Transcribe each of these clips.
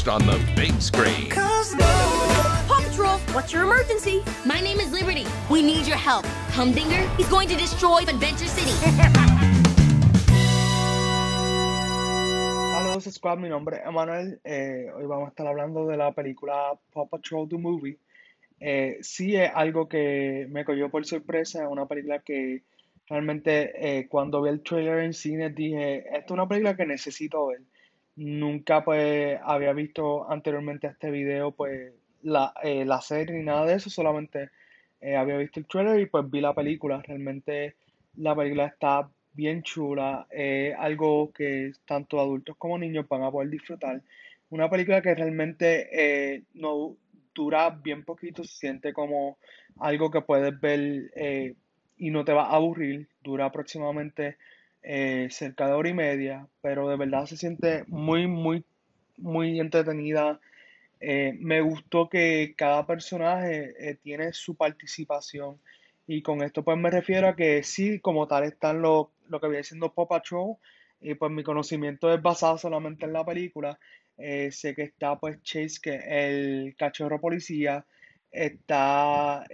first on the big screen. Paw Patrol, what's your emergency? My name is Liberty. We need your help. Humdinger, he's going to destroy Adventure City. Hola, Squad, mi nombre es Emanuel. Eh, hoy vamos a estar hablando de la película Paw Patrol The Movie. Eh, sí es algo que me cogió por sorpresa, es una película que realmente eh, cuando vi el trailer en cine dije, esta es una película que necesito ver. Nunca pues había visto anteriormente a este video pues la, eh, la serie ni nada de eso, solamente eh, había visto el trailer y pues vi la película. Realmente la película está bien chula, es algo que tanto adultos como niños van a poder disfrutar. Una película que realmente eh, no dura bien poquito, se siente como algo que puedes ver eh, y no te va a aburrir. Dura aproximadamente eh, cerca de hora y media, pero de verdad se siente muy, muy, muy entretenida. Eh, me gustó que cada personaje eh, tiene su participación y con esto pues me refiero a que sí, como tal están lo, lo que viene siendo Paw Patrol y pues mi conocimiento es basado solamente en la película. Eh, sé que está pues Chase, que el cachorro policía, está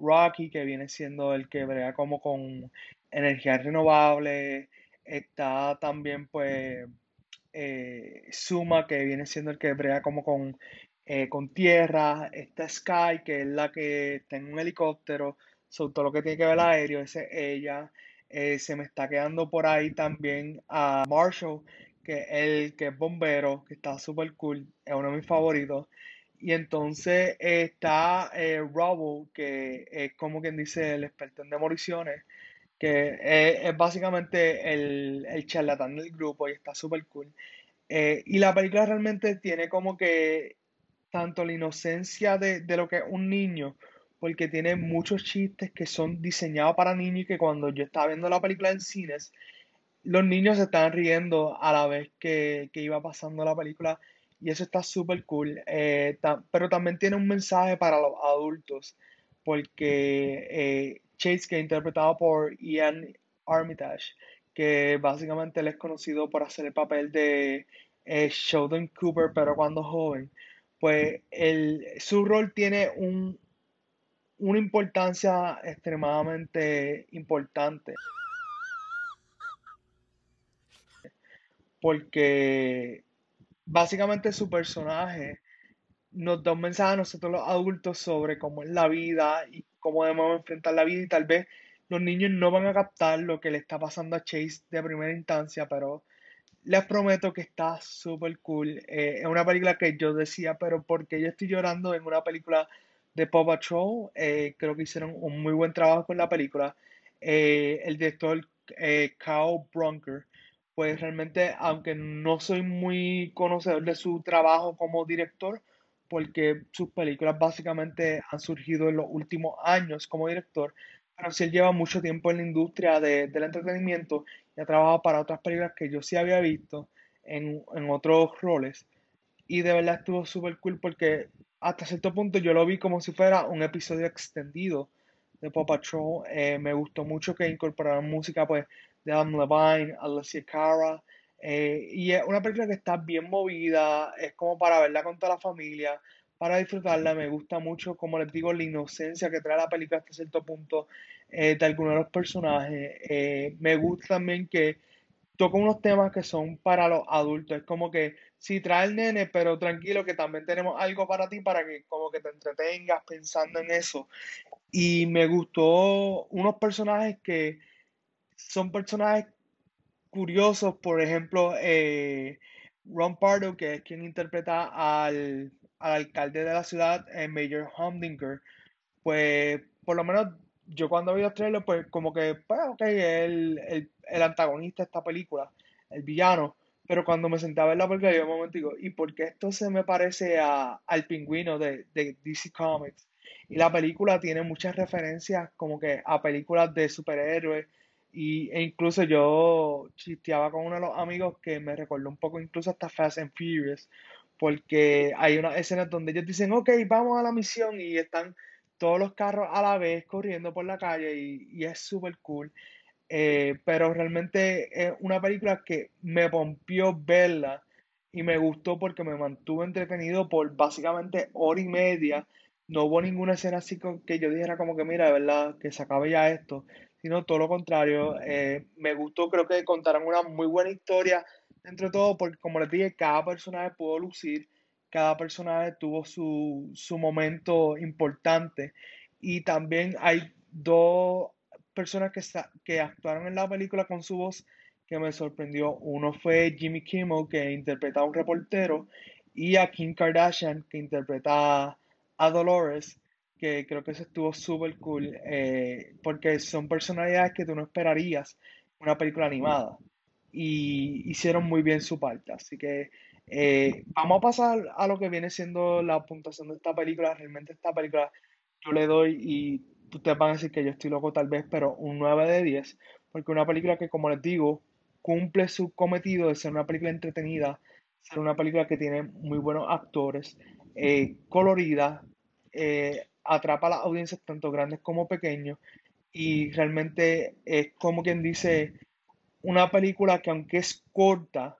Rocky, que viene siendo el que brega como con energía renovable, está también pues eh, Suma, que viene siendo el que brega como con, eh, con tierra, está Sky, que es la que está en un helicóptero, sobre todo lo que tiene que ver el aéreo, esa es ella. Eh, se me está quedando por ahí también a Marshall, que es el que es bombero, que está súper cool, es uno de mis favoritos. Y entonces está eh, Rubble, que es como quien dice el experto en demoliciones, que es, es básicamente el, el charlatán del grupo y está súper cool. Eh, y la película realmente tiene como que tanto la inocencia de, de lo que es un niño, porque tiene muchos chistes que son diseñados para niños y que cuando yo estaba viendo la película en cines, los niños se estaban riendo a la vez que, que iba pasando la película y eso está súper cool. Eh, pero también tiene un mensaje para los adultos, porque eh, Chase, que es interpretado por Ian Armitage, que básicamente él es conocido por hacer el papel de eh, Sheldon Cooper, pero cuando joven, pues el, su rol tiene un, una importancia extremadamente importante, porque básicamente su personaje nos da un mensaje a nosotros los adultos sobre cómo es la vida y cómo debemos enfrentar la vida y tal vez los niños no van a captar lo que le está pasando a Chase de primera instancia, pero les prometo que está súper cool. Eh, es una película que yo decía, pero ¿por qué yo estoy llorando en una película de Paw Patrol? Eh, creo que hicieron un muy buen trabajo con la película. Eh, el director eh, Kyle Bronker, pues realmente, aunque no soy muy conocedor de su trabajo como director, porque sus películas básicamente han surgido en los últimos años como director, pero sí él lleva mucho tiempo en la industria de- del entretenimiento y ha trabajado para otras películas que yo sí había visto en, en otros roles. Y de verdad estuvo súper cool porque hasta cierto punto yo lo vi como si fuera un episodio extendido de Paw Patrol. Eh, me gustó mucho que incorporaran música pues de Adam Levine, Alessia Cara. eh, y es una película que está bien movida, es como para verla con toda la familia, para disfrutarla. Me gusta mucho, como les digo, la inocencia que trae la película hasta cierto punto eh, de algunos de los personajes. Me gusta también que toca unos temas que son para los adultos. Es como que si trae el nene, pero tranquilo que también tenemos algo para ti para que como que te entretengas pensando en eso. Y me gustó unos personajes que son personajes curiosos, por ejemplo, eh, Ron Pardo, que es quien interpreta al, al alcalde de la ciudad, eh, Mayor Humdinger, pues por lo menos yo cuando vi los trailers, pues como que, pues ok, el, el, el antagonista de esta película, el villano, pero cuando me sentaba ver la película, yo un momento digo, ¿y por qué esto se me parece a, al pingüino de, de DC Comics? Y la película tiene muchas referencias como que a películas de superhéroes y, e incluso yo chisteaba con uno de los amigos que me recordó un poco incluso hasta Fast and Furious, porque hay unas escenas donde ellos dicen, ok, vamos a la misión y están todos los carros a la vez corriendo por la calle y, es súper cool. Eh, pero realmente es una película que me pompió verla y me gustó porque me mantuvo entretenido por básicamente hora y media. No hubo ninguna escena así que yo dijera como que mira, de verdad, que se acabe ya esto, sino todo lo contrario. eh, me gustó, creo que contaron una muy buena historia dentro de todo porque como les dije, cada personaje pudo lucir, cada personaje tuvo su, su momento importante y también hay dos personas que, que actuaron en la película con su voz que me sorprendió. Uno fue Jimmy Kimmel, que interpreta a un reportero, y a Kim Kardashian, que interpreta a Dolores, que creo que eso estuvo súper cool, eh, porque son personalidades que tú no esperarías en una película animada. Y hicieron muy bien su parte. Así que eh, vamos a pasar a lo que viene siendo la puntuación de esta película. Realmente esta película yo le doy, y ustedes van a decir que yo estoy loco tal vez, pero un 9 de 10, porque una película que, como les digo, cumple su cometido de ser una película entretenida, ser una película que tiene muy buenos actores, eh, colorida, eh, atrapa a las audiencias tanto grandes como pequeños, y realmente es como quien dice, una película que aunque es corta,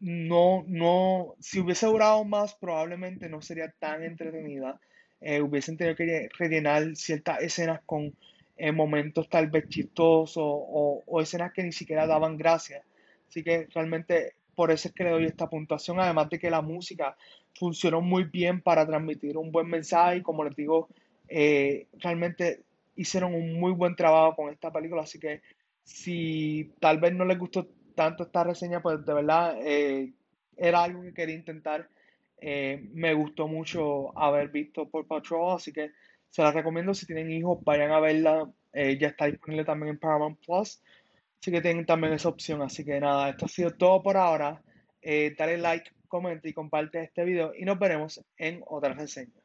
no, no, si hubiese durado más, probablemente no sería tan entretenida. Eh, hubiesen tenido que rellenar ciertas escenas con eh, momentos tal vez chistosos o, o escenas que ni siquiera daban gracia. Así que realmente por eso es que le doy esta puntuación, además de que la música funcionó muy bien para transmitir un buen mensaje y como les digo, eh, realmente hicieron un muy buen trabajo con esta película, así que si tal vez no les gustó tanto esta reseña, pues de verdad eh, era algo que quería intentar. Eh, me gustó mucho haber visto Paw Patrol, así que se la recomiendo si tienen hijos, vayan a verla. Eh, ya está disponible también en Paramount Plus, así que tienen también esa opción. Así que nada, esto ha sido todo por ahora. Eh, dale like, comenta y comparte este video y nos veremos en otra reseña.